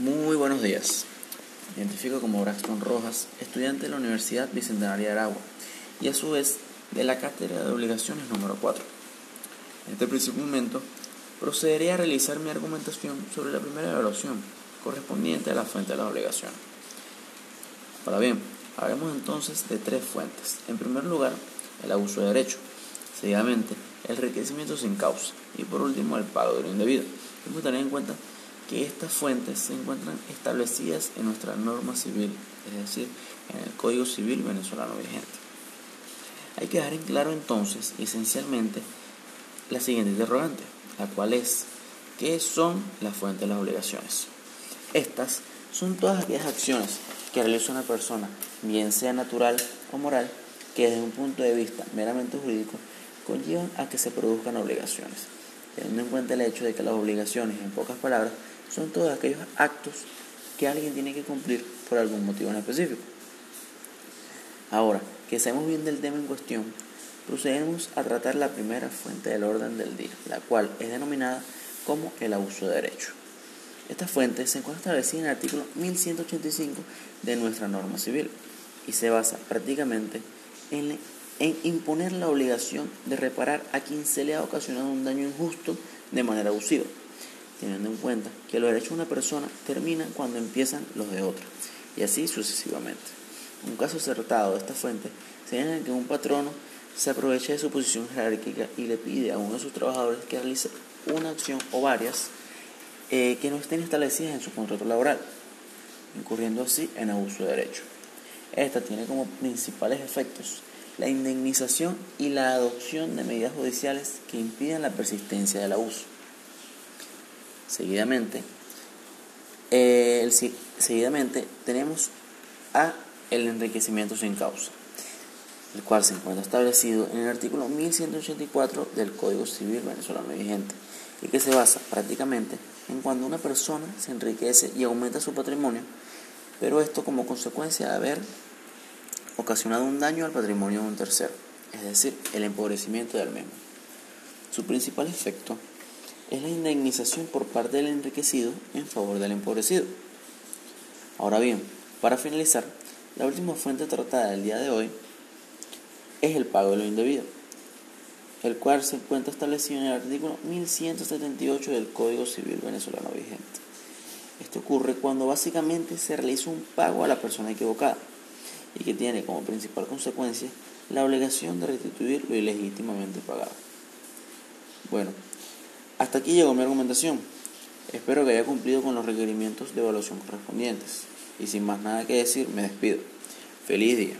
Muy buenos días. Me identifico como Braxton Rojas, estudiante de la Universidad Bicentenaria de Aragua y a su vez de la Cátedra de Obligaciones número 4. En este preciso momento procederé a realizar mi argumentación sobre la primera evaluación correspondiente a la fuente de las obligaciones. Ahora bien, hablemos entonces de tres fuentes. En primer lugar, el abuso de derecho, seguidamente el enriquecimiento sin causa y por último el pago de lo indebido. Tenemos que tener en cuenta que estas fuentes se encuentran establecidas en nuestra norma civil, es decir, en el Código Civil venezolano vigente. Hay que dejar en claro entonces, esencialmente, la siguiente interrogante, la cual es, ¿qué son las fuentes de las obligaciones? Estas son todas aquellas acciones que realiza una persona, bien sea natural o moral, que desde un punto de vista meramente jurídico conllevan a que se produzcan obligaciones, teniendo en cuenta el hecho de que las obligaciones, en pocas palabras, son todos aquellos actos que alguien tiene que cumplir por algún motivo en específico. Ahora, que sabemos bien del tema en cuestión, procedemos a tratar la primera fuente del orden del día, la cual es denominada como el abuso de derecho. Esta fuente se encuentra establecida en el artículo 1185 de nuestra norma civil y se basa prácticamente en, en imponer la obligación de reparar a quien se le ha ocasionado un daño injusto de manera abusiva teniendo en cuenta que los derechos de una persona terminan cuando empiezan los de otra, y así sucesivamente. Un caso acertado de esta fuente sería en el que un patrono se aprovecha de su posición jerárquica y le pide a uno de sus trabajadores que realice una acción o varias eh, que no estén establecidas en su contrato laboral, incurriendo así en abuso de derecho. Esta tiene como principales efectos la indemnización y la adopción de medidas judiciales que impidan la persistencia del abuso. Seguidamente, seguidamente tenemos a el enriquecimiento sin causa, el cual se encuentra establecido en el artículo 1184 del Código Civil venezolano vigente y que se basa prácticamente en cuando una persona se enriquece y aumenta su patrimonio, pero esto como consecuencia de haber ocasionado un daño al patrimonio de un tercero, es decir, el empobrecimiento del mismo. Su principal efecto es la indemnización por parte del enriquecido en favor del empobrecido. Ahora bien, para finalizar, la última fuente tratada del día de hoy es el pago de lo indebido, el cual se encuentra establecido en el artículo 1178 del Código Civil venezolano vigente. Esto ocurre cuando básicamente se realiza un pago a la persona equivocada y que tiene como principal consecuencia la obligación de restituir lo ilegítimamente pagado. Bueno, hasta aquí llegó mi argumentación. Espero que haya cumplido con los requerimientos de evaluación correspondientes. Y sin más nada que decir, me despido. Feliz día.